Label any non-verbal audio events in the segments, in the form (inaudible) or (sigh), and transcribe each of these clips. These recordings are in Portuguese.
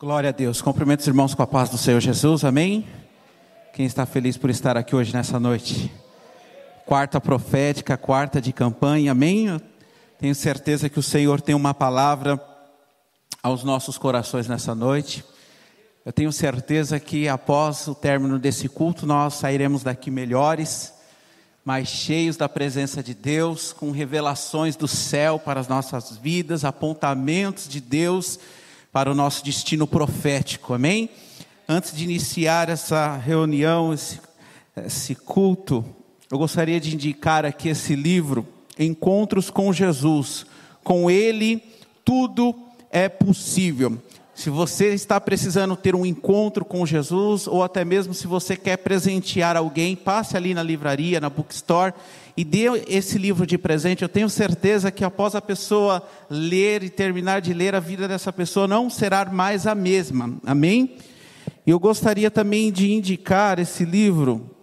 Glória a Deus. Cumprimento os irmãos com a paz do Senhor Jesus. Amém. Quem está feliz por estar aqui hoje nessa noite? Quarta profética, quarta de campanha. Amém. Tenho certeza que o Senhor tem uma palavra aos nossos corações nessa noite. Eu tenho certeza que após o término desse culto nós sairemos daqui melhores, mais cheios da presença de Deus, com revelações do céu para as nossas vidas, apontamentos de Deus para o nosso destino profético, amém? Antes de iniciar essa reunião, esse, esse culto, eu gostaria de indicar aqui esse livro, Encontros com Jesus. Com Ele, tudo é possível. Se você está precisando ter um encontro com Jesus, ou até mesmo se você quer presentear alguém, passe ali na livraria, na bookstore e dê esse livro de presente. Eu tenho certeza que após a pessoa ler e terminar de ler, a vida dessa pessoa não será mais a mesma. Amém? Eu gostaria também de indicar esse livro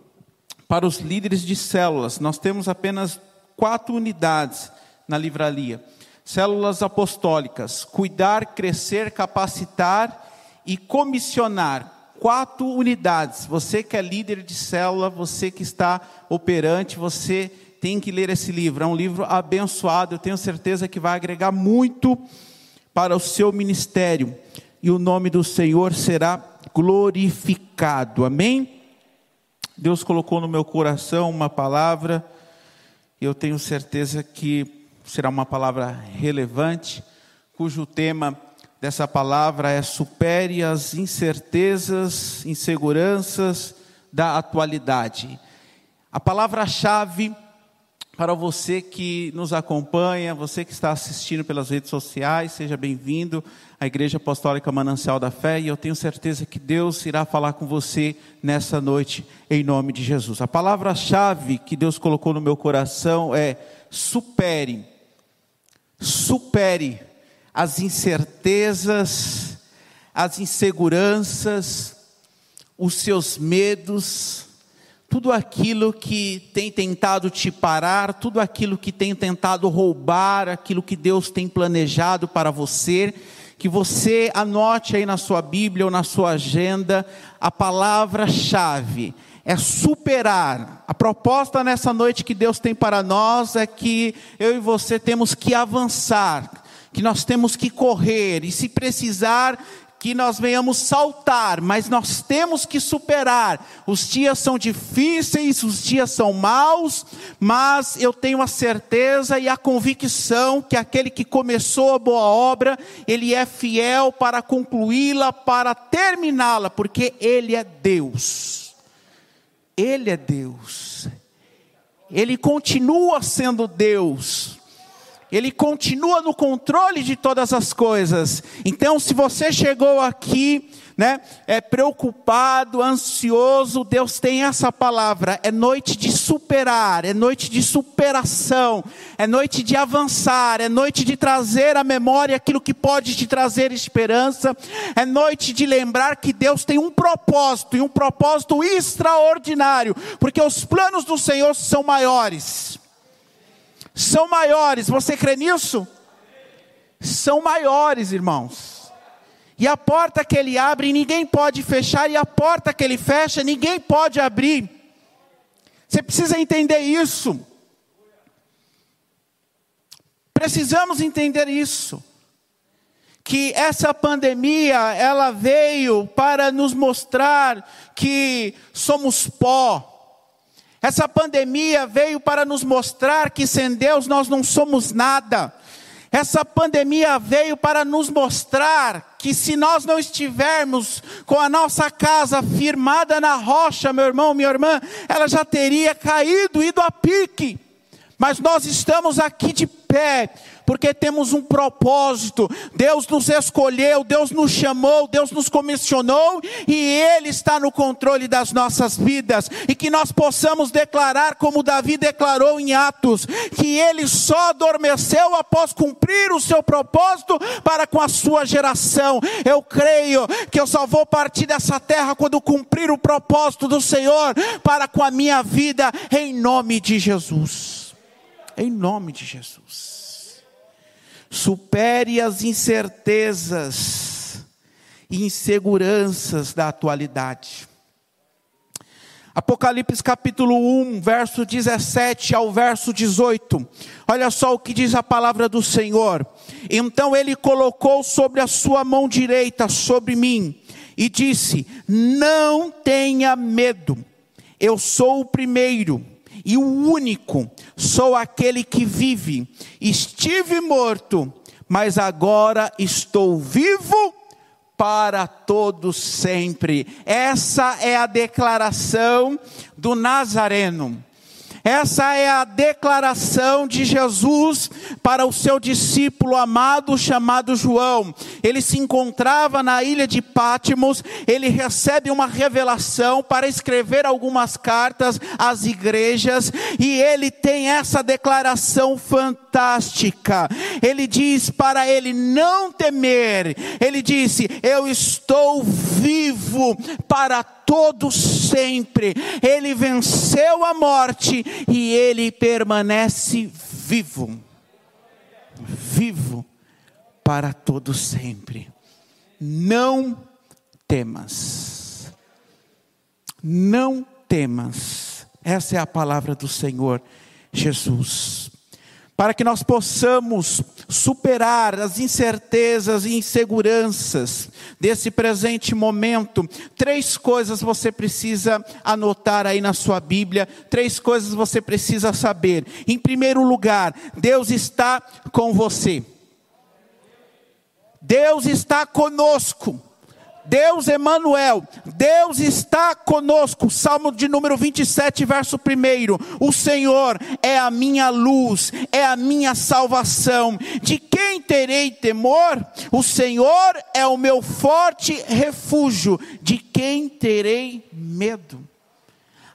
para os líderes de células. Nós temos apenas quatro unidades na livraria células apostólicas, cuidar, crescer, capacitar e comissionar. Quatro unidades. Você que é líder de célula, você que está operante, você tem que ler esse livro. É um livro abençoado, eu tenho certeza que vai agregar muito para o seu ministério. E o nome do Senhor será glorificado. Amém? Deus colocou no meu coração uma palavra, eu tenho certeza que será uma palavra relevante, cujo tema dessa palavra é supere as incertezas, inseguranças da atualidade. A palavra-chave para você que nos acompanha, você que está assistindo pelas redes sociais, seja bem-vindo à Igreja Apostólica Manancial da Fé, e eu tenho certeza que Deus irá falar com você nessa noite, em nome de Jesus. A palavra-chave que Deus colocou no meu coração é supere supere as incertezas, as inseguranças, os seus medos, tudo aquilo que tem tentado te parar, tudo aquilo que tem tentado roubar, aquilo que Deus tem planejado para você, que você anote aí na sua Bíblia ou na sua agenda a palavra-chave é superar. A proposta nessa noite que Deus tem para nós é que eu e você temos que avançar, que nós temos que correr, e se precisar, que nós venhamos saltar, mas nós temos que superar. Os dias são difíceis, os dias são maus, mas eu tenho a certeza e a convicção que aquele que começou a boa obra, ele é fiel para concluí-la, para terminá-la, porque ele é Deus. Ele é Deus. Ele continua sendo Deus. Ele continua no controle de todas as coisas. Então, se você chegou aqui né, é preocupado, ansioso, Deus tem essa palavra. É noite de superar, é noite de superação, é noite de avançar, é noite de trazer à memória aquilo que pode te trazer esperança, é noite de lembrar que Deus tem um propósito e um propósito extraordinário, porque os planos do Senhor são maiores. São maiores, você crê nisso? São maiores, irmãos. E a porta que ele abre, ninguém pode fechar, e a porta que ele fecha, ninguém pode abrir. Você precisa entender isso. Precisamos entender isso. Que essa pandemia, ela veio para nos mostrar que somos pó. Essa pandemia veio para nos mostrar que sem Deus nós não somos nada. Essa pandemia veio para nos mostrar que se nós não estivermos com a nossa casa firmada na rocha, meu irmão, minha irmã, ela já teria caído, ido a pique. Mas nós estamos aqui de pé, porque temos um propósito. Deus nos escolheu, Deus nos chamou, Deus nos comissionou e Ele está no controle das nossas vidas. E que nós possamos declarar, como Davi declarou em Atos, que Ele só adormeceu após cumprir o seu propósito para com a sua geração. Eu creio que eu só vou partir dessa terra quando cumprir o propósito do Senhor para com a minha vida, em nome de Jesus. Em nome de Jesus supere as incertezas e inseguranças da atualidade. Apocalipse capítulo 1, verso 17 ao verso 18. Olha só o que diz a palavra do Senhor. Então ele colocou sobre a sua mão direita sobre mim e disse: Não tenha medo. Eu sou o primeiro e o único. Sou aquele que vive. Estive morto, mas agora estou vivo para todos sempre. Essa é a declaração do Nazareno. Essa é a declaração de Jesus para o seu discípulo amado chamado João. Ele se encontrava na ilha de Pátimos, ele recebe uma revelação para escrever algumas cartas às igrejas e ele tem essa declaração fantástica. Ele diz para ele não temer. Ele disse: "Eu estou vivo para todo sempre. Ele venceu a morte e ele permanece vivo. Vivo para todo sempre. Não temas. Não temas. Essa é a palavra do Senhor Jesus para que nós possamos superar as incertezas e inseguranças desse presente momento. Três coisas você precisa anotar aí na sua Bíblia, três coisas você precisa saber. Em primeiro lugar, Deus está com você. Deus está conosco. Deus Emanuel, Deus está conosco. Salmo de número 27, verso 1. O Senhor é a minha luz, é a minha salvação. De quem terei temor? O Senhor é o meu forte refúgio. De quem terei medo?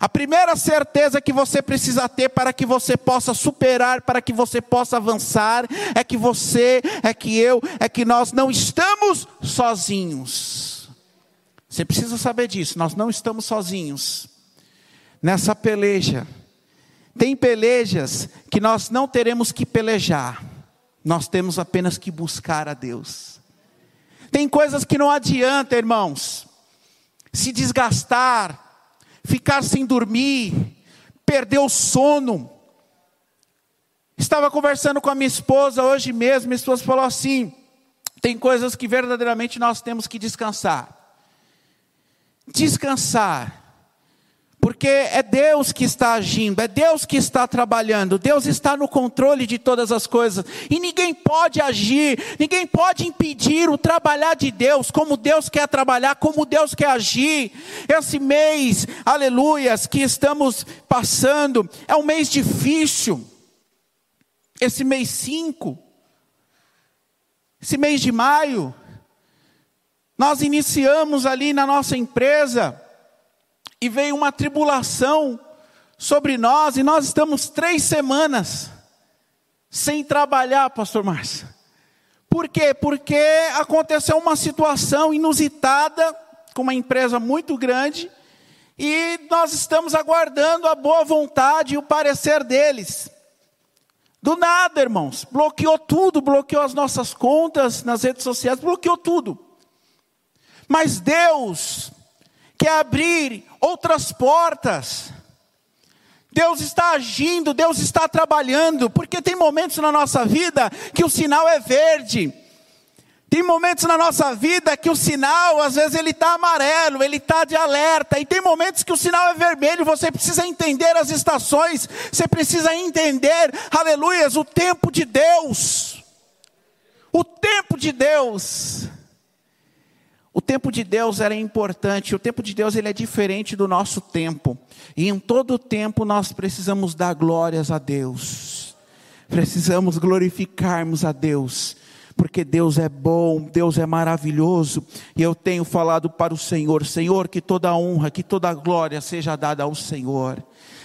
A primeira certeza que você precisa ter para que você possa superar, para que você possa avançar, é que você, é que eu, é que nós não estamos sozinhos. Você precisa saber disso, nós não estamos sozinhos nessa peleja. Tem pelejas que nós não teremos que pelejar, nós temos apenas que buscar a Deus. Tem coisas que não adianta, irmãos, se desgastar, ficar sem dormir, perder o sono. Estava conversando com a minha esposa hoje mesmo, minha esposa falou assim: tem coisas que verdadeiramente nós temos que descansar descansar. Porque é Deus que está agindo, é Deus que está trabalhando, Deus está no controle de todas as coisas, e ninguém pode agir, ninguém pode impedir o trabalhar de Deus, como Deus quer trabalhar, como Deus quer agir. Esse mês, aleluias, que estamos passando, é um mês difícil, esse mês 5, esse mês de maio, nós iniciamos ali na nossa empresa e veio uma tribulação sobre nós e nós estamos três semanas sem trabalhar, Pastor Márcio. Por quê? Porque aconteceu uma situação inusitada com uma empresa muito grande e nós estamos aguardando a boa vontade e o parecer deles. Do nada, irmãos, bloqueou tudo, bloqueou as nossas contas nas redes sociais, bloqueou tudo. Mas Deus quer abrir outras portas. Deus está agindo, Deus está trabalhando, porque tem momentos na nossa vida que o sinal é verde. Tem momentos na nossa vida que o sinal, às vezes, ele está amarelo, ele está de alerta, e tem momentos que o sinal é vermelho, você precisa entender as estações, você precisa entender, aleluias, o tempo de Deus. O tempo de Deus. O tempo de Deus era importante, o tempo de Deus ele é diferente do nosso tempo. E em todo tempo nós precisamos dar glórias a Deus. Precisamos glorificarmos a Deus, porque Deus é bom, Deus é maravilhoso. E eu tenho falado para o Senhor, Senhor, que toda honra, que toda glória seja dada ao Senhor.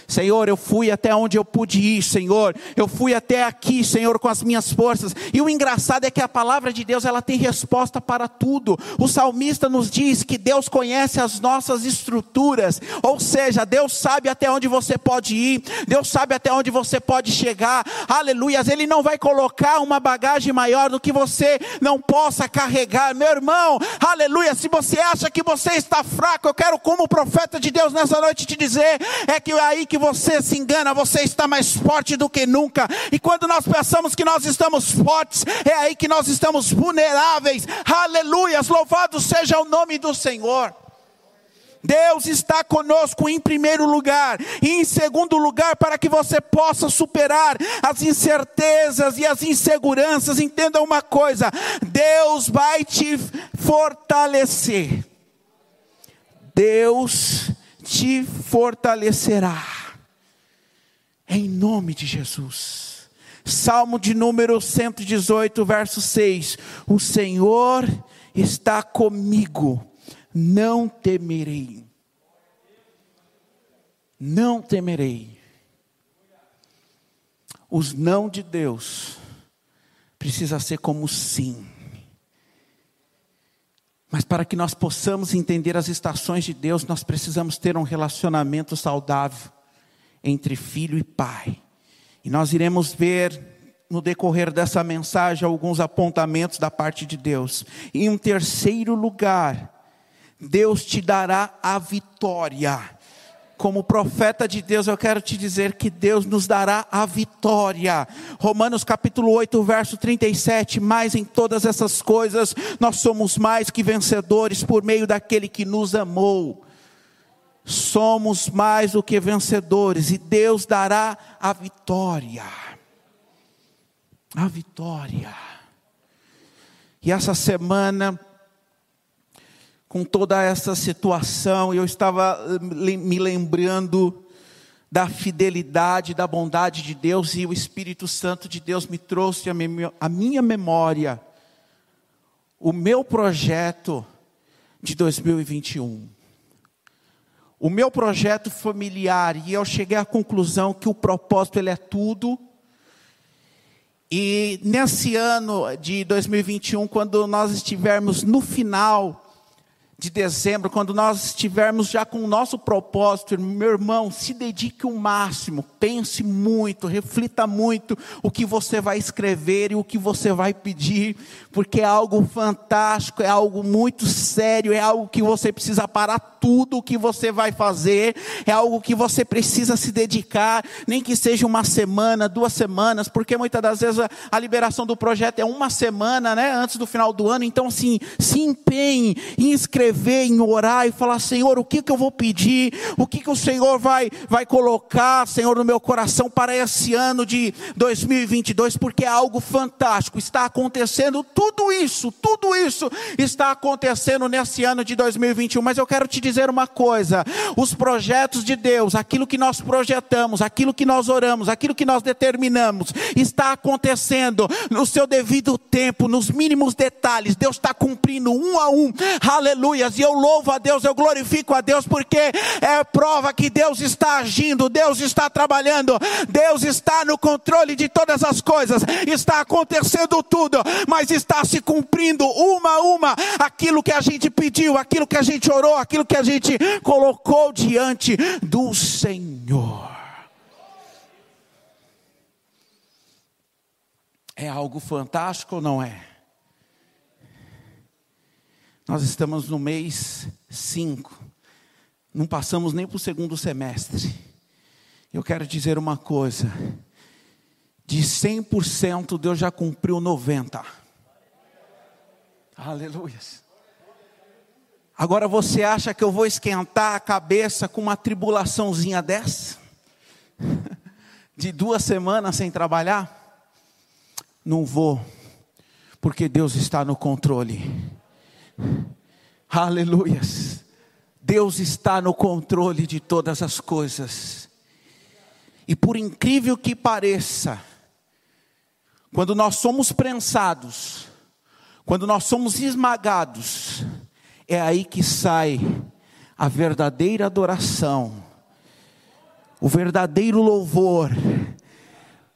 Senhor, eu fui até onde eu pude ir, Senhor. Eu fui até aqui, Senhor, com as minhas forças. E o engraçado é que a palavra de Deus, ela tem resposta para tudo. O salmista nos diz que Deus conhece as nossas estruturas, ou seja, Deus sabe até onde você pode ir, Deus sabe até onde você pode chegar. Aleluias, ele não vai colocar uma bagagem maior do que você não possa carregar. Meu irmão, aleluia, se você acha que você está fraco, eu quero como profeta de Deus nessa noite te dizer, é que é aí que você se engana, você está mais forte do que nunca. E quando nós pensamos que nós estamos fortes, é aí que nós estamos vulneráveis. Aleluias, louvado seja o nome do Senhor. Deus está conosco em primeiro lugar, e em segundo lugar, para que você possa superar as incertezas e as inseguranças. Entenda uma coisa: Deus vai te fortalecer. Deus te fortalecerá. Em nome de Jesus. Salmo de número 118, verso 6. O Senhor está comigo, não temerei. Não temerei. Os não de Deus precisa ser como sim. Mas para que nós possamos entender as estações de Deus, nós precisamos ter um relacionamento saudável entre filho e pai. E nós iremos ver no decorrer dessa mensagem alguns apontamentos da parte de Deus. Em um terceiro lugar, Deus te dará a vitória como profeta de Deus, eu quero te dizer que Deus nos dará a vitória. Romanos capítulo 8, verso 37. Mas em todas essas coisas, nós somos mais que vencedores por meio daquele que nos amou. Somos mais do que vencedores, e Deus dará a vitória. A vitória. E essa semana, com toda essa situação, eu estava eh, me lembrando da fidelidade, da bondade de Deus, e o Espírito Santo de Deus me trouxe a minha memória o meu projeto de 2021. O meu projeto familiar, e eu cheguei à conclusão que o propósito ele é tudo. E nesse ano de 2021, quando nós estivermos no final de dezembro, quando nós estivermos já com o nosso propósito, meu irmão, se dedique o máximo, pense muito, reflita muito o que você vai escrever e o que você vai pedir, porque é algo fantástico, é algo muito sério, é algo que você precisa parar tudo o que você vai fazer, é algo que você precisa se dedicar, nem que seja uma semana, duas semanas, porque muitas das vezes a, a liberação do projeto é uma semana, né, antes do final do ano, então assim, se empenhe em escrever em orar e falar: Senhor, o que, que eu vou pedir? O que, que o Senhor vai, vai colocar, Senhor, no meu coração para esse ano de 2022? Porque é algo fantástico. Está acontecendo tudo isso, tudo isso está acontecendo nesse ano de 2021. Mas eu quero te dizer uma coisa: os projetos de Deus, aquilo que nós projetamos, aquilo que nós oramos, aquilo que nós determinamos, está acontecendo no seu devido tempo, nos mínimos detalhes. Deus está cumprindo um a um. Aleluia aleluias, e eu louvo a Deus, eu glorifico a Deus, porque é prova que Deus está agindo, Deus está trabalhando, Deus está no controle de todas as coisas, está acontecendo tudo, mas está se cumprindo uma a uma aquilo que a gente pediu, aquilo que a gente orou, aquilo que a gente colocou diante do Senhor. É algo fantástico ou não é? Nós estamos no mês 5, não passamos nem para o segundo semestre. Eu quero dizer uma coisa: de 100%, Deus já cumpriu 90%. Aleluia. Agora você acha que eu vou esquentar a cabeça com uma tribulaçãozinha dessa? (laughs) De duas semanas sem trabalhar? Não vou, porque Deus está no controle. Aleluias. Deus está no controle de todas as coisas. E por incrível que pareça, quando nós somos prensados, quando nós somos esmagados, é aí que sai a verdadeira adoração. o verdadeiro louvor,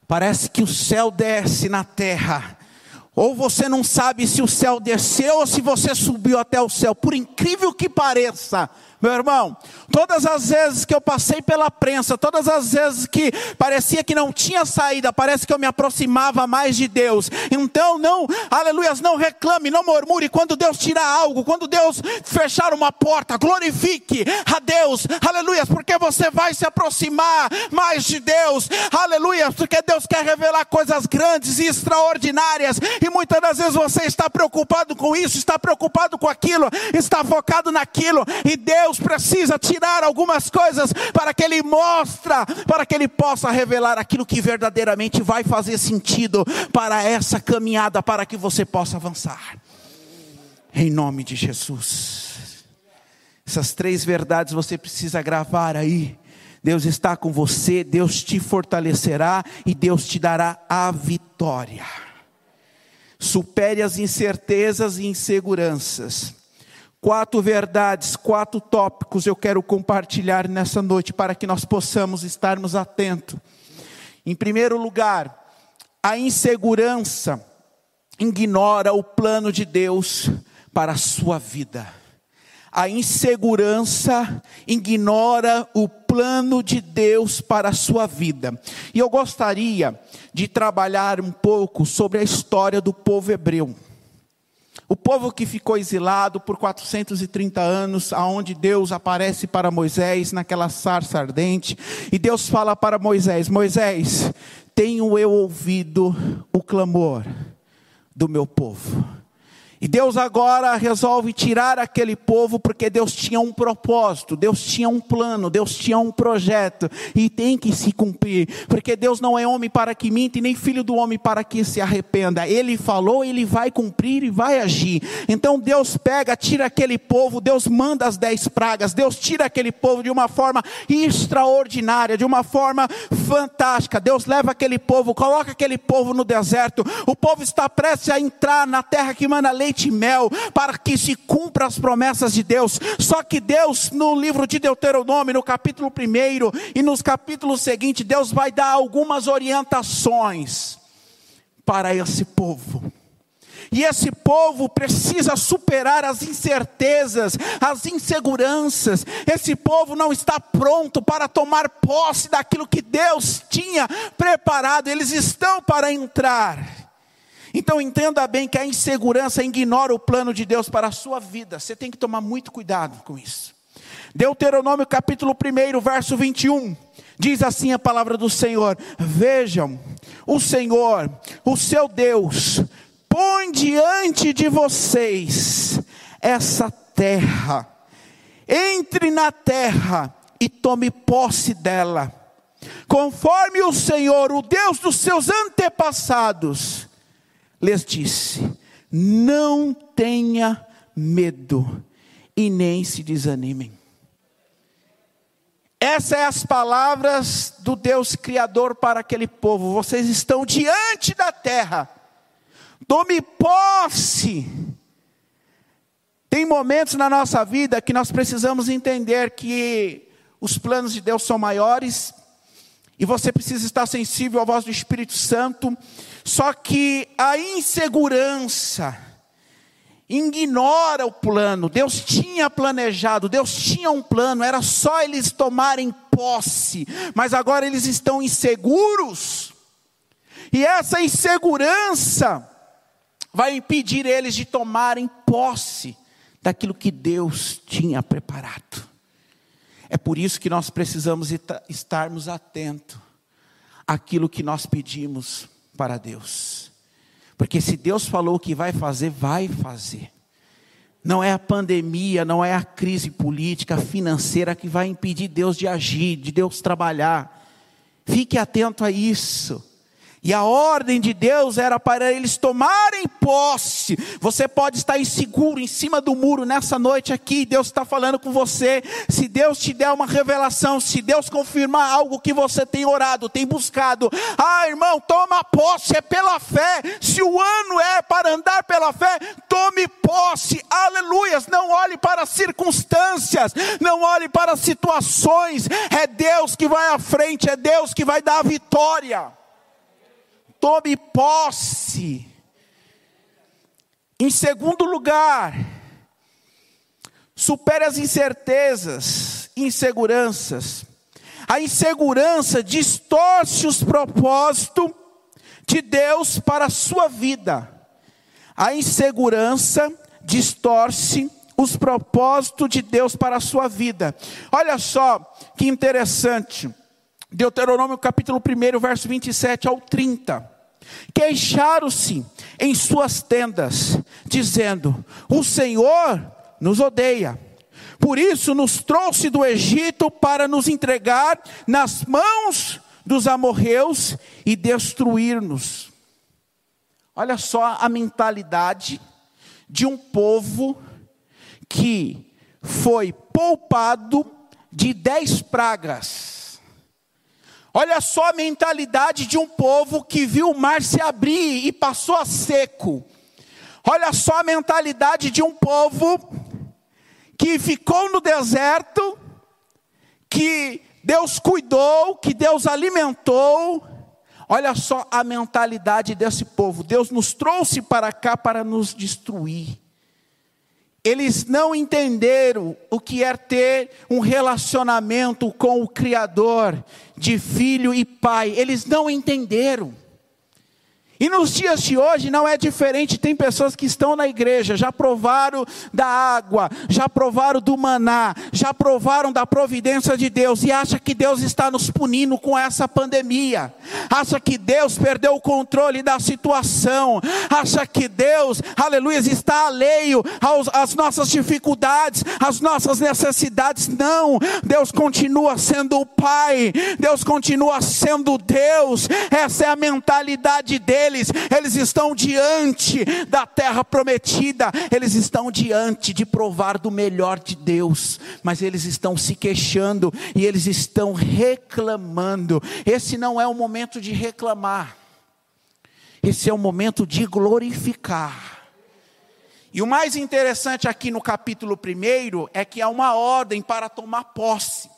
parece que o céu desce na terra. Ou você não sabe se o céu desceu ou se você subiu até o céu, por incrível que pareça, meu irmão, todas as vezes que eu passei pela prensa, todas as vezes que parecia que não tinha saída, parece que eu me aproximava mais de Deus. Então não, aleluias, não reclame, não murmure quando Deus tirar algo, quando Deus fechar uma porta, glorifique a Deus, aleluias, porque você vai se aproximar mais de Deus, aleluias, porque Deus quer revelar coisas grandes e extraordinárias, e muitas das vezes você está preocupado com isso, está preocupado com aquilo, está focado naquilo, e Deus Deus precisa tirar algumas coisas para que Ele mostra, para que Ele possa revelar aquilo que verdadeiramente vai fazer sentido para essa caminhada, para que você possa avançar. Em nome de Jesus. Essas três verdades você precisa gravar aí. Deus está com você, Deus te fortalecerá e Deus te dará a vitória. Supere as incertezas e inseguranças Quatro verdades, quatro tópicos eu quero compartilhar nessa noite para que nós possamos estarmos atentos. Em primeiro lugar, a insegurança ignora o plano de Deus para a sua vida. A insegurança ignora o plano de Deus para a sua vida. E eu gostaria de trabalhar um pouco sobre a história do povo hebreu. O povo que ficou exilado por 430 anos, aonde Deus aparece para Moisés naquela sarça ardente, e Deus fala para Moisés: Moisés, tenho eu ouvido o clamor do meu povo e Deus agora resolve tirar aquele povo porque Deus tinha um propósito, Deus tinha um plano, Deus tinha um projeto e tem que se cumprir, porque Deus não é homem para que minta e nem filho do homem para que se arrependa. Ele falou, ele vai cumprir e vai agir. Então Deus pega, tira aquele povo, Deus manda as dez pragas, Deus tira aquele povo de uma forma extraordinária, de uma forma fantástica. Deus leva aquele povo, coloca aquele povo no deserto. O povo está prestes a entrar na terra que manda leite leite e mel, para que se cumpra as promessas de Deus. Só que Deus, no livro de Deuteronômio, no capítulo 1 e nos capítulos seguintes, Deus vai dar algumas orientações para esse povo. E esse povo precisa superar as incertezas, as inseguranças. Esse povo não está pronto para tomar posse daquilo que Deus tinha preparado. Eles estão para entrar. Então entenda bem que a insegurança ignora o plano de Deus para a sua vida. Você tem que tomar muito cuidado com isso. Deuteronômio capítulo 1, verso 21. Diz assim a palavra do Senhor: Vejam, o Senhor, o seu Deus, põe diante de vocês essa terra. Entre na terra e tome posse dela. Conforme o Senhor, o Deus dos seus antepassados, lhes disse: Não tenha medo e nem se desanimem. Essas são as palavras do Deus Criador para aquele povo. Vocês estão diante da terra. Tome posse. Tem momentos na nossa vida que nós precisamos entender que os planos de Deus são maiores e você precisa estar sensível à voz do Espírito Santo só que a insegurança ignora o plano. Deus tinha planejado, Deus tinha um plano, era só eles tomarem posse, mas agora eles estão inseguros. E essa insegurança vai impedir eles de tomarem posse daquilo que Deus tinha preparado. É por isso que nós precisamos estarmos atentos àquilo que nós pedimos para Deus. Porque se Deus falou que vai fazer, vai fazer. Não é a pandemia, não é a crise política, financeira que vai impedir Deus de agir, de Deus trabalhar. Fique atento a isso. E a ordem de Deus era para eles tomarem posse. Você pode estar inseguro em cima do muro nessa noite aqui. Deus está falando com você. Se Deus te der uma revelação, se Deus confirmar algo que você tem orado, tem buscado. Ah, irmão, toma posse, é pela fé. Se o ano é para andar pela fé, tome posse. Aleluias. Não olhe para as circunstâncias, não olhe para situações. É Deus que vai à frente, é Deus que vai dar a vitória tome posse. Em segundo lugar, supere as incertezas, inseguranças. A insegurança distorce os propósitos de Deus para a sua vida. A insegurança distorce os propósitos de Deus para a sua vida. Olha só que interessante. Deuteronômio capítulo 1, verso 27 ao 30. Queixaram-se em suas tendas, dizendo: O Senhor nos odeia. Por isso nos trouxe do Egito para nos entregar nas mãos dos amorreus e destruir-nos. Olha só a mentalidade de um povo que foi poupado de dez pragas Olha só a mentalidade de um povo que viu o mar se abrir e passou a seco. Olha só a mentalidade de um povo que ficou no deserto, que Deus cuidou, que Deus alimentou. Olha só a mentalidade desse povo. Deus nos trouxe para cá para nos destruir. Eles não entenderam o que é ter um relacionamento com o Criador, de filho e pai. Eles não entenderam. E nos dias de hoje não é diferente, tem pessoas que estão na igreja, já provaram da água, já provaram do maná, já provaram da providência de Deus e acha que Deus está nos punindo com essa pandemia. Acha que Deus perdeu o controle da situação. Acha que Deus, aleluia, está alheio aos, às nossas dificuldades, às nossas necessidades. Não, Deus continua sendo o Pai. Deus continua sendo Deus. Essa é a mentalidade dele eles, eles estão diante da terra prometida, eles estão diante de provar do melhor de Deus, mas eles estão se queixando e eles estão reclamando. Esse não é o momento de reclamar, esse é o momento de glorificar. E o mais interessante aqui no capítulo 1 é que há uma ordem para tomar posse.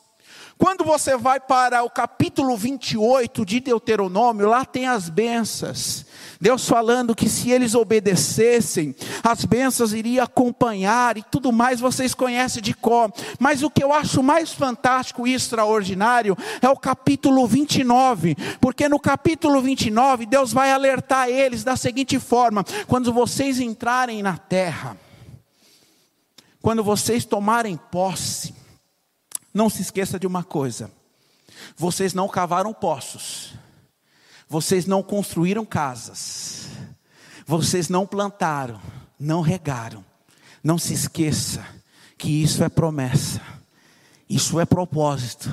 Quando você vai para o capítulo 28 de Deuteronômio, lá tem as bênçãos. Deus falando que se eles obedecessem, as bênçãos iriam acompanhar e tudo mais vocês conhecem de cor. Mas o que eu acho mais fantástico e extraordinário é o capítulo 29, porque no capítulo 29 Deus vai alertar eles da seguinte forma: quando vocês entrarem na terra, quando vocês tomarem posse, não se esqueça de uma coisa: vocês não cavaram poços, vocês não construíram casas, vocês não plantaram, não regaram. Não se esqueça que isso é promessa, isso é propósito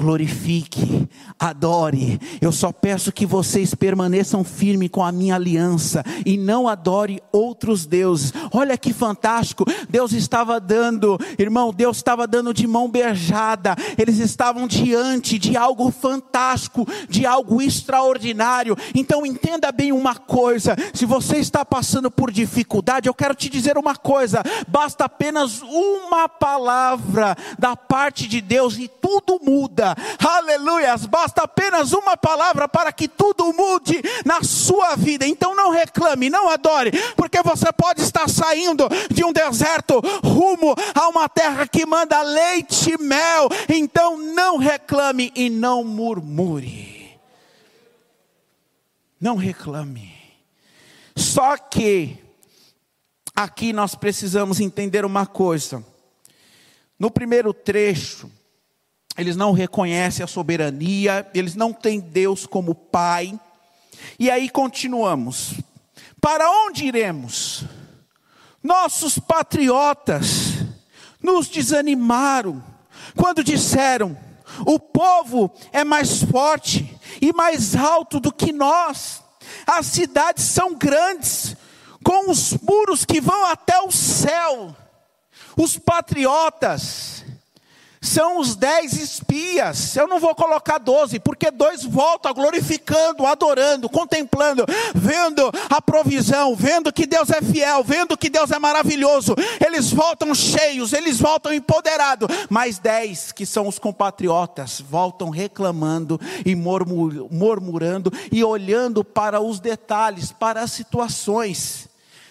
glorifique, adore. Eu só peço que vocês permaneçam firmes com a minha aliança e não adore outros deuses. Olha que fantástico! Deus estava dando, irmão, Deus estava dando de mão beijada. Eles estavam diante de algo fantástico, de algo extraordinário. Então entenda bem uma coisa: se você está passando por dificuldade, eu quero te dizer uma coisa: basta apenas uma palavra da parte de Deus e tudo muda aleluias, basta apenas uma palavra para que tudo mude na sua vida. Então não reclame, não adore, porque você pode estar saindo de um deserto rumo a uma terra que manda leite e mel. Então não reclame e não murmure. Não reclame. Só que aqui nós precisamos entender uma coisa. No primeiro trecho, eles não reconhecem a soberania, eles não têm Deus como Pai. E aí continuamos. Para onde iremos? Nossos patriotas nos desanimaram quando disseram: o povo é mais forte e mais alto do que nós. As cidades são grandes, com os muros que vão até o céu. Os patriotas são os dez espias. Eu não vou colocar doze, porque dois voltam glorificando, adorando, contemplando, vendo a provisão, vendo que Deus é fiel, vendo que Deus é maravilhoso. Eles voltam cheios, eles voltam empoderados. Mas dez, que são os compatriotas, voltam reclamando e murmurando e olhando para os detalhes, para as situações.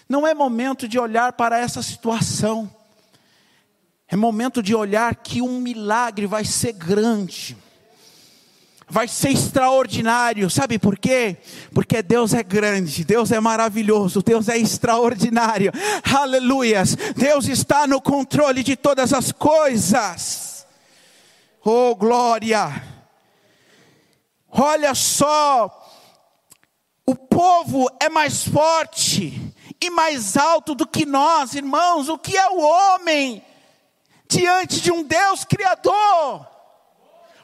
Não é momento de olhar para essa situação é momento de olhar que um milagre vai ser grande, vai ser extraordinário. Sabe por quê? Porque Deus é grande, Deus é maravilhoso, Deus é extraordinário. Aleluias! Deus está no controle de todas as coisas. Oh, glória! Olha só, o povo é mais forte e mais alto do que nós, irmãos. O que é o homem? Diante de um Deus criador.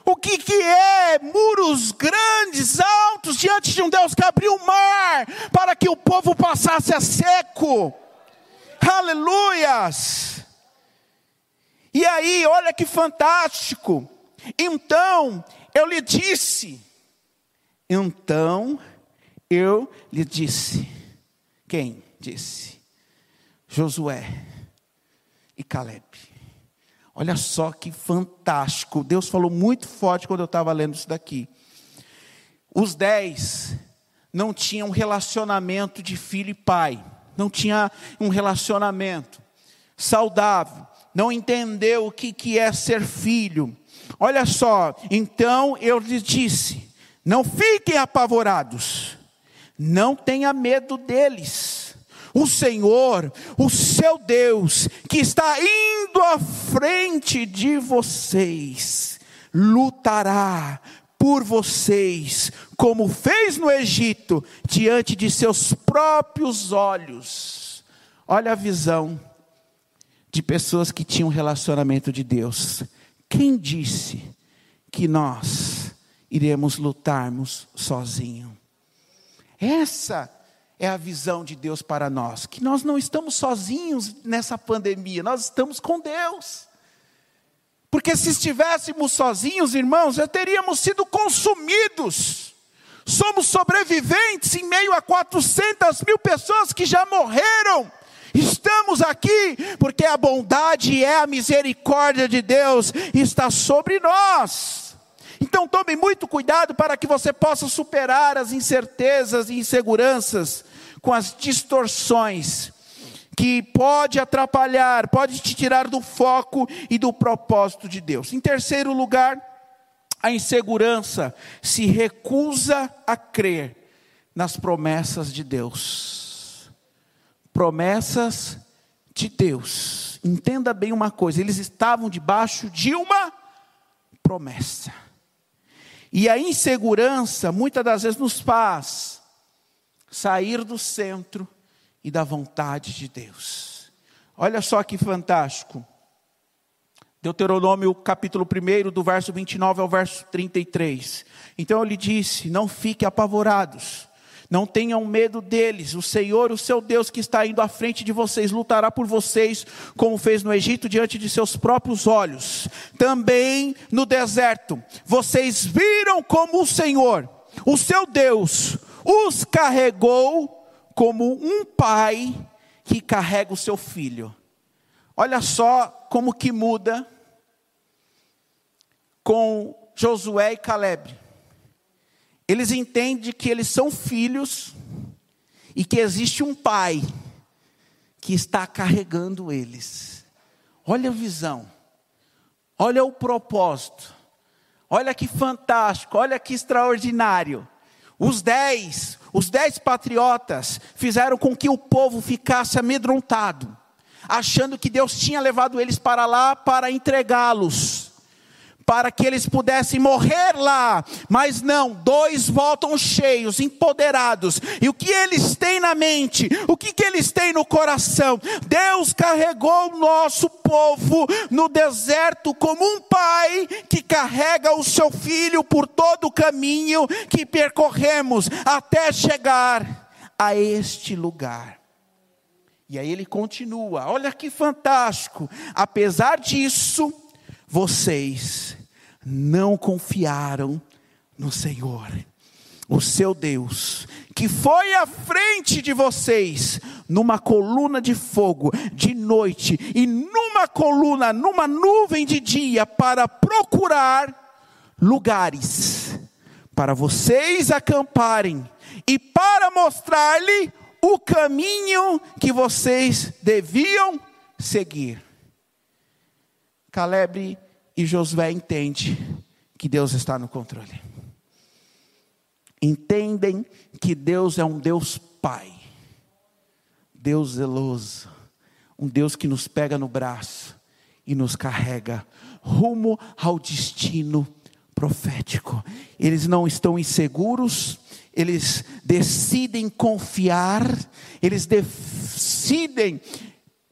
O que, que é muros grandes, altos, diante de um Deus que abriu o mar para que o povo passasse a seco? Aleluias! E aí, olha que fantástico. Então eu lhe disse, então eu lhe disse. Quem disse? Josué e Caleb. Olha só que fantástico. Deus falou muito forte quando eu estava lendo isso daqui. Os dez não tinham relacionamento de filho e pai. Não tinha um relacionamento saudável. Não entendeu o que, que é ser filho. Olha só, então eu lhes disse: não fiquem apavorados, não tenha medo deles o Senhor, o seu Deus, que está indo à frente de vocês, lutará por vocês, como fez no Egito, diante de seus próprios olhos. Olha a visão de pessoas que tinham relacionamento de Deus. Quem disse que nós iremos lutarmos sozinhos? Essa é a visão de Deus para nós, que nós não estamos sozinhos nessa pandemia, nós estamos com Deus. Porque se estivéssemos sozinhos, irmãos, já teríamos sido consumidos. Somos sobreviventes em meio a 400 mil pessoas que já morreram. Estamos aqui porque a bondade e a misericórdia de Deus está sobre nós. Então tome muito cuidado para que você possa superar as incertezas e inseguranças com as distorções que pode atrapalhar, pode te tirar do foco e do propósito de Deus. Em terceiro lugar, a insegurança se recusa a crer nas promessas de Deus. Promessas de Deus. Entenda bem uma coisa, eles estavam debaixo de uma promessa. E a insegurança muitas das vezes nos faz sair do centro e da vontade de Deus. Olha só que fantástico. Deuteronômio capítulo 1, do verso 29 ao verso 33. Então eu lhe disse: Não fiquem apavorados, não tenham medo deles. O Senhor, o seu Deus que está indo à frente de vocês, lutará por vocês, como fez no Egito, diante de seus próprios olhos. Também no deserto, vocês viram como o Senhor, o seu Deus, os carregou como um pai que carrega o seu filho. Olha só como que muda com Josué e Caleb. Eles entendem que eles são filhos e que existe um pai que está carregando eles. Olha a visão, olha o propósito, olha que fantástico, olha que extraordinário. Os dez, os dez patriotas fizeram com que o povo ficasse amedrontado, achando que Deus tinha levado eles para lá para entregá-los para que eles pudessem morrer lá. Mas não, dois voltam cheios, empoderados. E o que eles têm na mente? O que, que eles têm no coração? Deus carregou o nosso povo no deserto como um pai que carrega o seu filho por todo o caminho que percorremos até chegar a este lugar. E aí ele continua: olha que fantástico. Apesar disso, vocês não confiaram no Senhor, o seu Deus, que foi à frente de vocês, numa coluna de fogo de noite e numa coluna, numa nuvem de dia, para procurar lugares para vocês acamparem e para mostrar-lhe o caminho que vocês deviam seguir. Caleb e Josué entendem que Deus está no controle. Entendem que Deus é um Deus Pai, Deus zeloso, um Deus que nos pega no braço e nos carrega rumo ao destino profético. Eles não estão inseguros, eles decidem confiar, eles decidem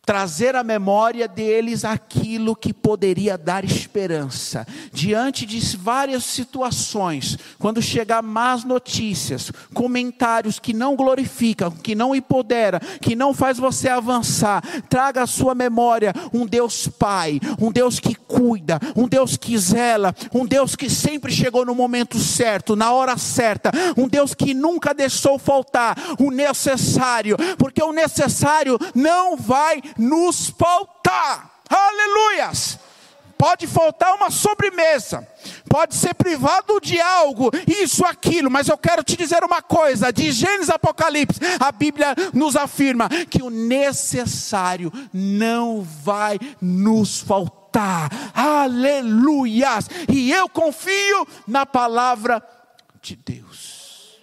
trazer à memória deles aquilo que poderia dar esperança. Diante de várias situações, quando chegar más notícias, comentários que não glorificam, que não empodera, que não faz você avançar, traga à sua memória um Deus Pai, um Deus que cuida, um Deus que zela, um Deus que sempre chegou no momento certo, na hora certa, um Deus que nunca deixou faltar o necessário, porque o necessário não vai nos faltar. Aleluias! Pode faltar uma sobremesa, pode ser privado de algo, isso, aquilo, mas eu quero te dizer uma coisa: de Gênesis Apocalipse, a Bíblia nos afirma que o necessário não vai nos faltar. Aleluias! E eu confio na palavra de Deus.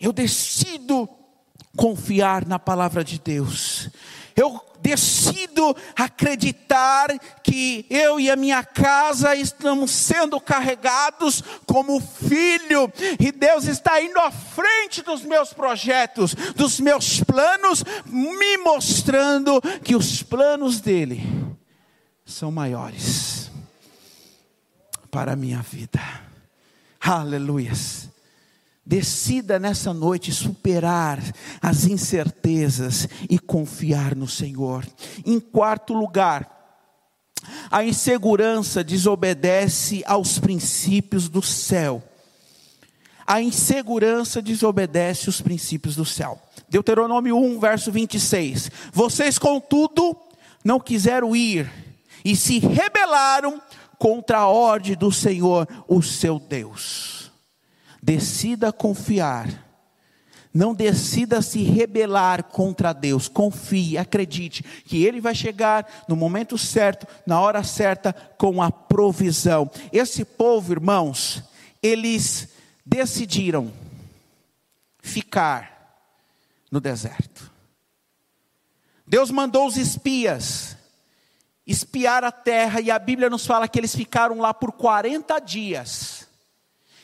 Eu decido confiar na palavra de Deus. Eu decido acreditar que eu e a minha casa estamos sendo carregados como filho, e Deus está indo à frente dos meus projetos, dos meus planos, me mostrando que os planos dele são maiores para a minha vida. Aleluias. Decida nessa noite superar as incertezas e confiar no Senhor. Em quarto lugar, a insegurança desobedece aos princípios do céu. A insegurança desobedece os princípios do céu. Deuteronômio 1, verso 26. Vocês, contudo, não quiseram ir e se rebelaram contra a ordem do Senhor, o seu Deus. Decida confiar. Não decida se rebelar contra Deus. Confie, acredite que Ele vai chegar no momento certo, na hora certa, com a provisão. Esse povo, irmãos, eles decidiram ficar no deserto. Deus mandou os espias espiar a terra, e a Bíblia nos fala que eles ficaram lá por 40 dias.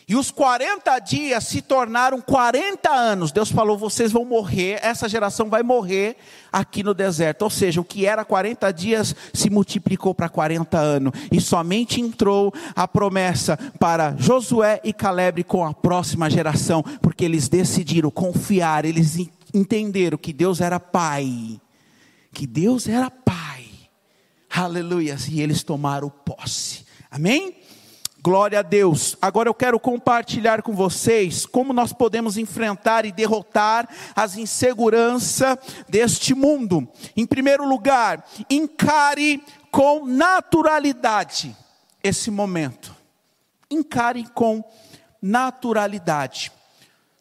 E os 40 dias se tornaram 40 anos. Deus falou: vocês vão morrer, essa geração vai morrer aqui no deserto. Ou seja, o que era 40 dias se multiplicou para 40 anos. E somente entrou a promessa para Josué e Caleb com a próxima geração, porque eles decidiram confiar, eles entenderam que Deus era Pai. Que Deus era Pai. Aleluia. E eles tomaram posse. Amém? Glória a Deus. Agora eu quero compartilhar com vocês como nós podemos enfrentar e derrotar as inseguranças deste mundo. Em primeiro lugar, encare com naturalidade esse momento. Encare com naturalidade.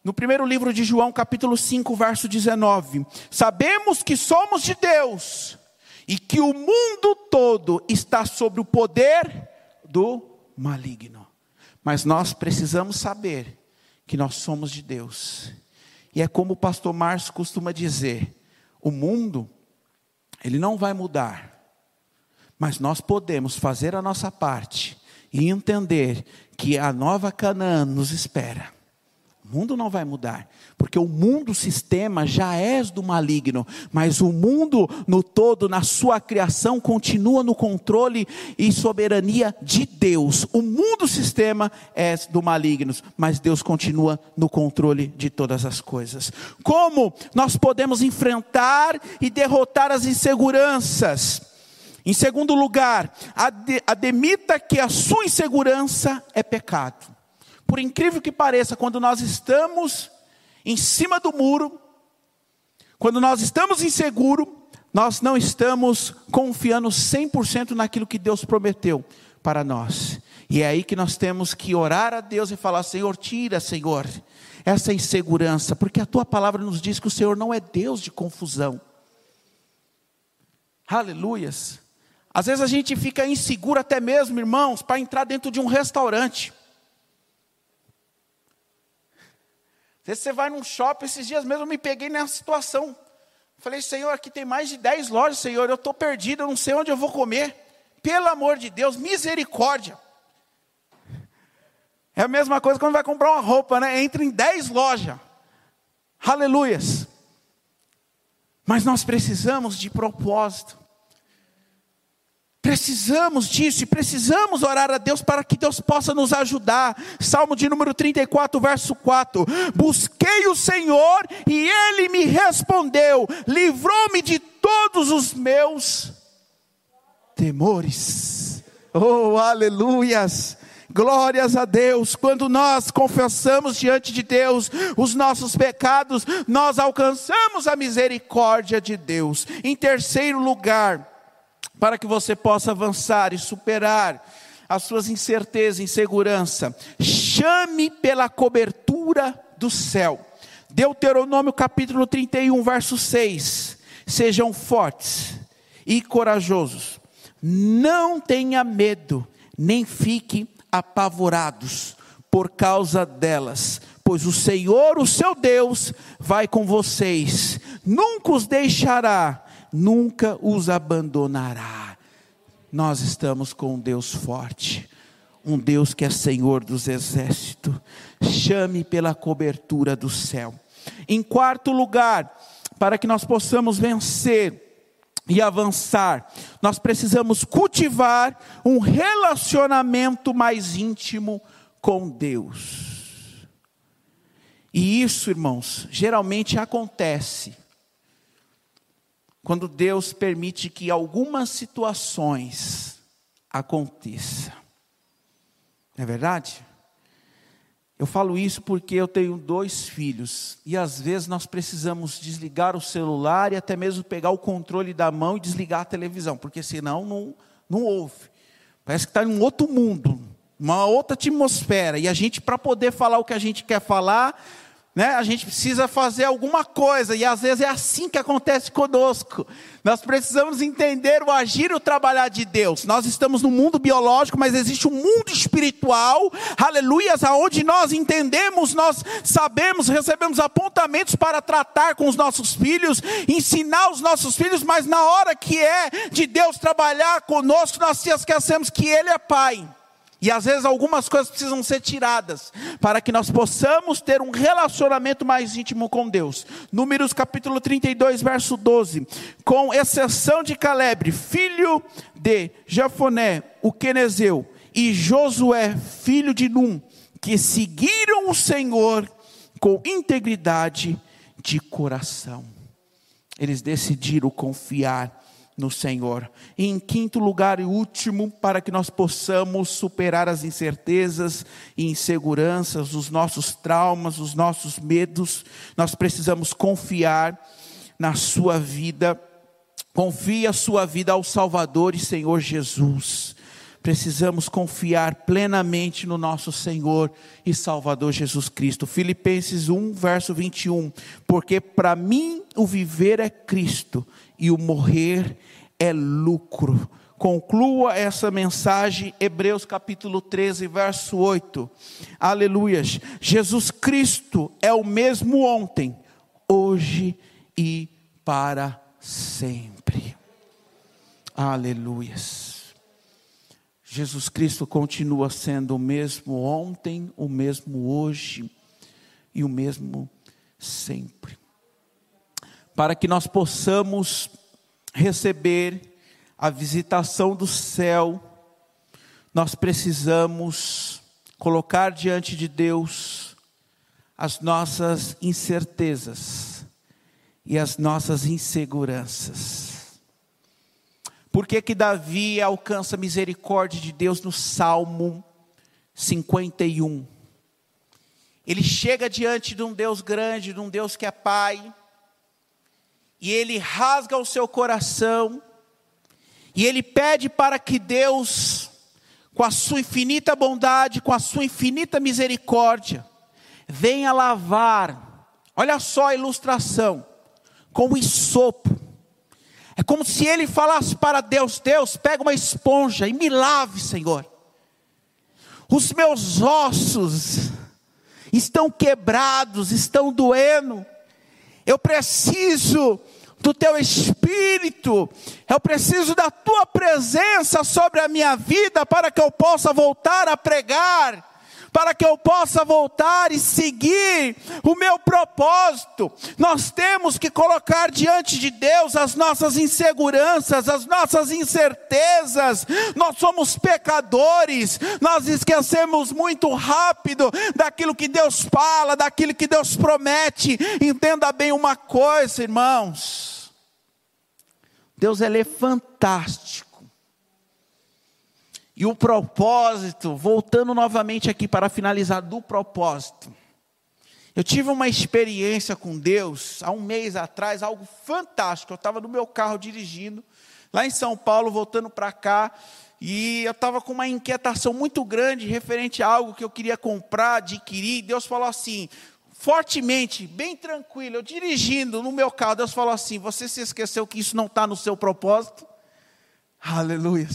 No primeiro livro de João, capítulo 5, verso 19: Sabemos que somos de Deus e que o mundo todo está sob o poder do maligno. Mas nós precisamos saber que nós somos de Deus. E é como o pastor Márcio costuma dizer: o mundo, ele não vai mudar, mas nós podemos fazer a nossa parte e entender que a nova Canaã nos espera. O mundo não vai mudar, porque o mundo sistema já é do maligno, mas o mundo no todo, na sua criação, continua no controle e soberania de Deus. O mundo sistema é do maligno, mas Deus continua no controle de todas as coisas. Como nós podemos enfrentar e derrotar as inseguranças? Em segundo lugar, admita que a sua insegurança é pecado por incrível que pareça, quando nós estamos em cima do muro, quando nós estamos inseguro, nós não estamos confiando 100% naquilo que Deus prometeu para nós. E é aí que nós temos que orar a Deus e falar: Senhor, tira, Senhor, essa insegurança, porque a tua palavra nos diz que o Senhor não é Deus de confusão. Aleluias. Às vezes a gente fica inseguro até mesmo, irmãos, para entrar dentro de um restaurante. Às vezes você vai num shopping, esses dias mesmo eu me peguei nessa situação. Falei, Senhor, aqui tem mais de 10 lojas, Senhor, eu estou perdido, eu não sei onde eu vou comer. Pelo amor de Deus, misericórdia. É a mesma coisa quando vai comprar uma roupa, né? Entra em 10 lojas. Aleluias. Mas nós precisamos de propósito. Precisamos disso e precisamos orar a Deus para que Deus possa nos ajudar. Salmo de número 34, verso 4: Busquei o Senhor e ele me respondeu, livrou-me de todos os meus temores. Oh, aleluias! Glórias a Deus, quando nós confessamos diante de Deus os nossos pecados, nós alcançamos a misericórdia de Deus. Em terceiro lugar, para que você possa avançar e superar as suas incertezas, insegurança. Chame pela cobertura do céu. Deuteronômio capítulo 31, verso 6. Sejam fortes e corajosos. Não tenha medo, nem fiquem apavorados por causa delas, pois o Senhor, o seu Deus, vai com vocês. Nunca os deixará nunca os abandonará. Nós estamos com um Deus forte, um Deus que é Senhor dos exércitos. Chame pela cobertura do céu. Em quarto lugar, para que nós possamos vencer e avançar, nós precisamos cultivar um relacionamento mais íntimo com Deus. E isso, irmãos, geralmente acontece quando Deus permite que algumas situações aconteçam. Não é verdade? Eu falo isso porque eu tenho dois filhos e às vezes nós precisamos desligar o celular e até mesmo pegar o controle da mão e desligar a televisão, porque senão não, não ouve. Parece que está em um outro mundo, uma outra atmosfera. E a gente, para poder falar o que a gente quer falar, né? A gente precisa fazer alguma coisa, e às vezes é assim que acontece conosco. Nós precisamos entender o agir e o trabalhar de Deus. Nós estamos no mundo biológico, mas existe um mundo espiritual, aleluias, aonde nós entendemos, nós sabemos, recebemos apontamentos para tratar com os nossos filhos, ensinar os nossos filhos, mas na hora que é de Deus trabalhar conosco, nós esquecemos que Ele é Pai. E às vezes algumas coisas precisam ser tiradas para que nós possamos ter um relacionamento mais íntimo com Deus. Números capítulo 32, verso 12. Com exceção de Caleb, filho de Jafoné, o Quenezeu, e Josué, filho de Num, que seguiram o Senhor com integridade de coração. Eles decidiram confiar no Senhor. E em quinto lugar e último, para que nós possamos superar as incertezas e inseguranças, os nossos traumas, os nossos medos, nós precisamos confiar na sua vida. Confie a sua vida ao Salvador e Senhor Jesus. Precisamos confiar plenamente no nosso Senhor e Salvador Jesus Cristo. Filipenses 1, verso 21. Porque para mim o viver é Cristo e o morrer é lucro. Conclua essa mensagem, Hebreus capítulo 13, verso 8. Aleluias. Jesus Cristo é o mesmo ontem, hoje e para sempre. Aleluias. Jesus Cristo continua sendo o mesmo ontem, o mesmo hoje e o mesmo sempre. Para que nós possamos receber a visitação do céu, nós precisamos colocar diante de Deus as nossas incertezas e as nossas inseguranças. Por que que Davi alcança a misericórdia de Deus no Salmo 51? Ele chega diante de um Deus grande, de um Deus que é Pai, e ele rasga o seu coração, e ele pede para que Deus, com a sua infinita bondade, com a sua infinita misericórdia, venha lavar, olha só a ilustração, com o isopo, é como se ele falasse para Deus: Deus, pega uma esponja e me lave, Senhor. Os meus ossos estão quebrados, estão doendo. Eu preciso do teu espírito, eu preciso da tua presença sobre a minha vida para que eu possa voltar a pregar para que eu possa voltar e seguir o meu propósito. Nós temos que colocar diante de Deus as nossas inseguranças, as nossas incertezas. Nós somos pecadores, nós esquecemos muito rápido daquilo que Deus fala, daquilo que Deus promete. Entenda bem uma coisa, irmãos. Deus ele é fantástico. E o propósito, voltando novamente aqui para finalizar do propósito. Eu tive uma experiência com Deus há um mês atrás, algo fantástico. Eu estava no meu carro dirigindo, lá em São Paulo, voltando para cá, e eu estava com uma inquietação muito grande referente a algo que eu queria comprar, adquirir. Deus falou assim, fortemente, bem tranquilo, eu dirigindo no meu carro, Deus falou assim: Você se esqueceu que isso não está no seu propósito? Aleluia.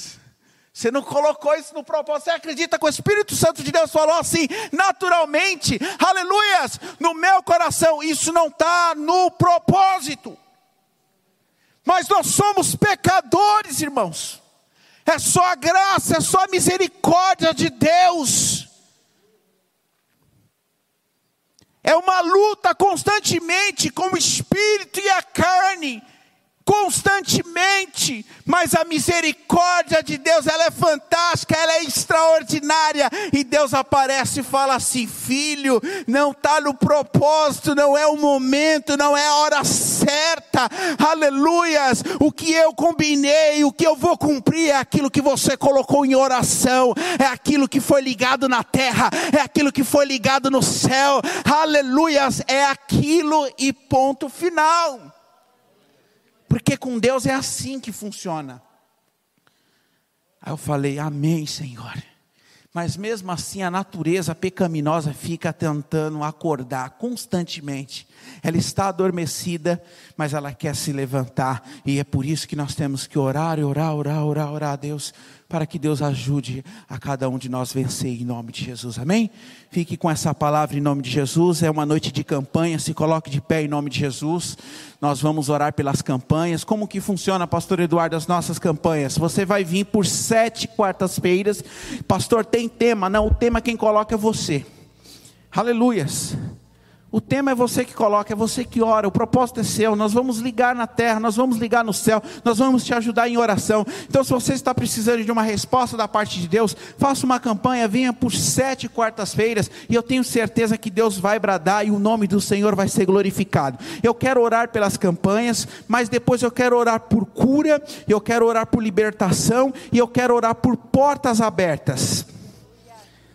Você não colocou isso no propósito. Você acredita que o Espírito Santo de Deus falou assim, naturalmente, aleluias, no meu coração. Isso não está no propósito. Mas nós somos pecadores, irmãos. É só a graça, é só a misericórdia de Deus. É uma luta constantemente com o espírito e a carne constantemente, mas a misericórdia de Deus, ela é fantástica, ela é extraordinária, e Deus aparece e fala assim: filho, não está no propósito, não é o momento, não é a hora certa, aleluias, o que eu combinei, o que eu vou cumprir é aquilo que você colocou em oração, é aquilo que foi ligado na terra, é aquilo que foi ligado no céu, aleluias, é aquilo e ponto final. Porque com Deus é assim que funciona. Aí eu falei, Amém, Senhor. Mas mesmo assim a natureza pecaminosa fica tentando acordar constantemente. Ela está adormecida, mas ela quer se levantar. E é por isso que nós temos que orar, orar, orar, orar, orar a Deus para que Deus ajude a cada um de nós vencer em nome de Jesus. Amém? Fique com essa palavra em nome de Jesus. É uma noite de campanha, se coloque de pé em nome de Jesus. Nós vamos orar pelas campanhas. Como que funciona, pastor Eduardo, as nossas campanhas? Você vai vir por sete quartas-feiras. Pastor, tem tema? Não, o tema quem coloca é você. Aleluias. O tema é você que coloca, é você que ora, o propósito é seu. Nós vamos ligar na terra, nós vamos ligar no céu, nós vamos te ajudar em oração. Então, se você está precisando de uma resposta da parte de Deus, faça uma campanha, venha por sete quartas-feiras, e eu tenho certeza que Deus vai bradar e o nome do Senhor vai ser glorificado. Eu quero orar pelas campanhas, mas depois eu quero orar por cura, eu quero orar por libertação, e eu quero orar por portas abertas.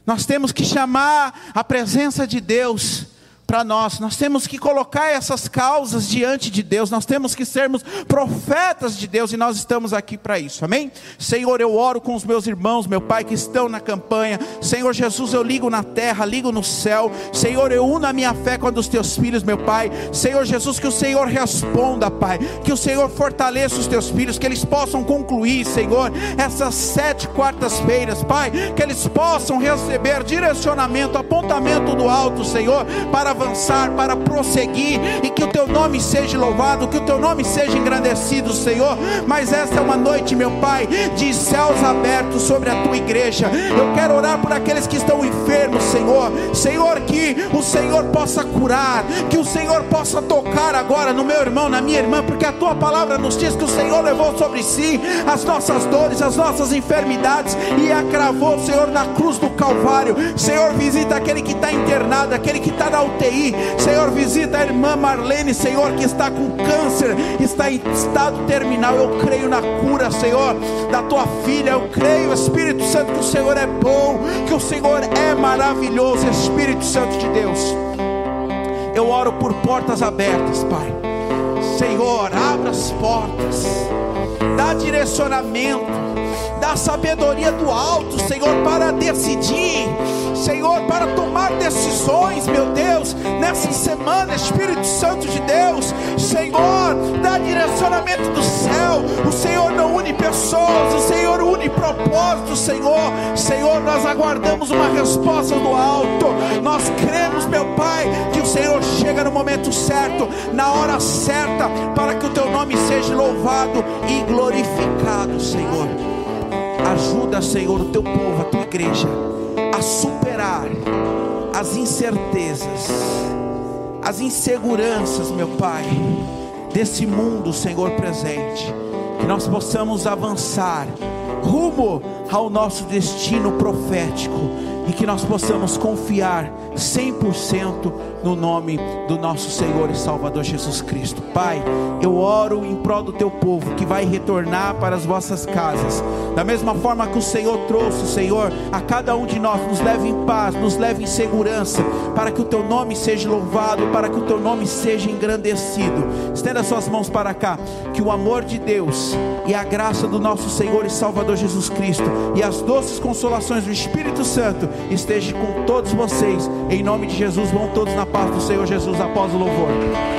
Nós temos que chamar a presença de Deus para nós. Nós temos que colocar essas causas diante de Deus. Nós temos que sermos profetas de Deus e nós estamos aqui para isso. Amém? Senhor, eu oro com os meus irmãos, meu Pai, que estão na campanha. Senhor Jesus, eu ligo na terra, ligo no céu. Senhor, eu uno a minha fé com a dos teus filhos, meu Pai. Senhor Jesus, que o Senhor responda, Pai. Que o Senhor fortaleça os teus filhos, que eles possam concluir, Senhor, essas sete quartas-feiras, Pai. Que eles possam receber direcionamento, apontamento do alto, Senhor, para avançar, para prosseguir e que o teu nome seja louvado, que o teu nome seja engrandecido, Senhor. Mas esta é uma noite, meu Pai, de céus abertos sobre a tua igreja. Eu quero orar por aqueles que estão enfermos, Senhor. Senhor, que o Senhor possa curar, que o Senhor possa tocar agora no meu irmão, na minha irmã, porque a tua palavra nos diz que o Senhor levou sobre si as nossas dores, as nossas enfermidades e a cravou, Senhor, na cruz do Calvário. Senhor, visita aquele que está internado, aquele que está na UTI. Senhor, visita a irmã Marlene, Senhor, que está com câncer, está em estado terminal. Eu creio na cura, Senhor, da tua filha. Eu creio, Espírito Santo, que o Senhor é bom, que o Senhor é maravilhoso, Espírito Santo de Deus. Eu oro por portas abertas, Pai. Senhor, abra as portas, dá direcionamento, dá sabedoria do alto, Senhor, para decidir Senhor, para tomar decisões, meu Deus, nessa semana, Espírito Santo de Deus, Senhor, dá direcionamento do céu. O Senhor não une pessoas, o Senhor une propósitos, Senhor. Senhor, nós aguardamos uma resposta do alto. Nós cremos, meu Pai, que o Senhor chega no momento certo, na hora certa, para que o teu nome seja louvado e glorificado, Senhor. Ajuda, Senhor, o teu povo, a tua igreja a superar as incertezas, as inseguranças, meu Pai, desse mundo, Senhor presente, que nós possamos avançar rumo ao nosso destino profético e que nós possamos confiar 100% no nome do nosso Senhor e Salvador Jesus Cristo. Pai, eu oro em prol do teu povo que vai retornar para as vossas casas, da mesma forma que o Senhor trouxe, Senhor, a cada um de nós, nos leve em paz, nos leve em segurança, para que o teu nome seja louvado, para que o teu nome seja engrandecido. Estenda suas mãos para cá, que o amor de Deus e a graça do nosso Senhor e Salvador Jesus Cristo e as doces consolações do Espírito Santo esteja com todos vocês. Em nome de Jesus, vão todos na paz do Senhor Jesus após o louvor.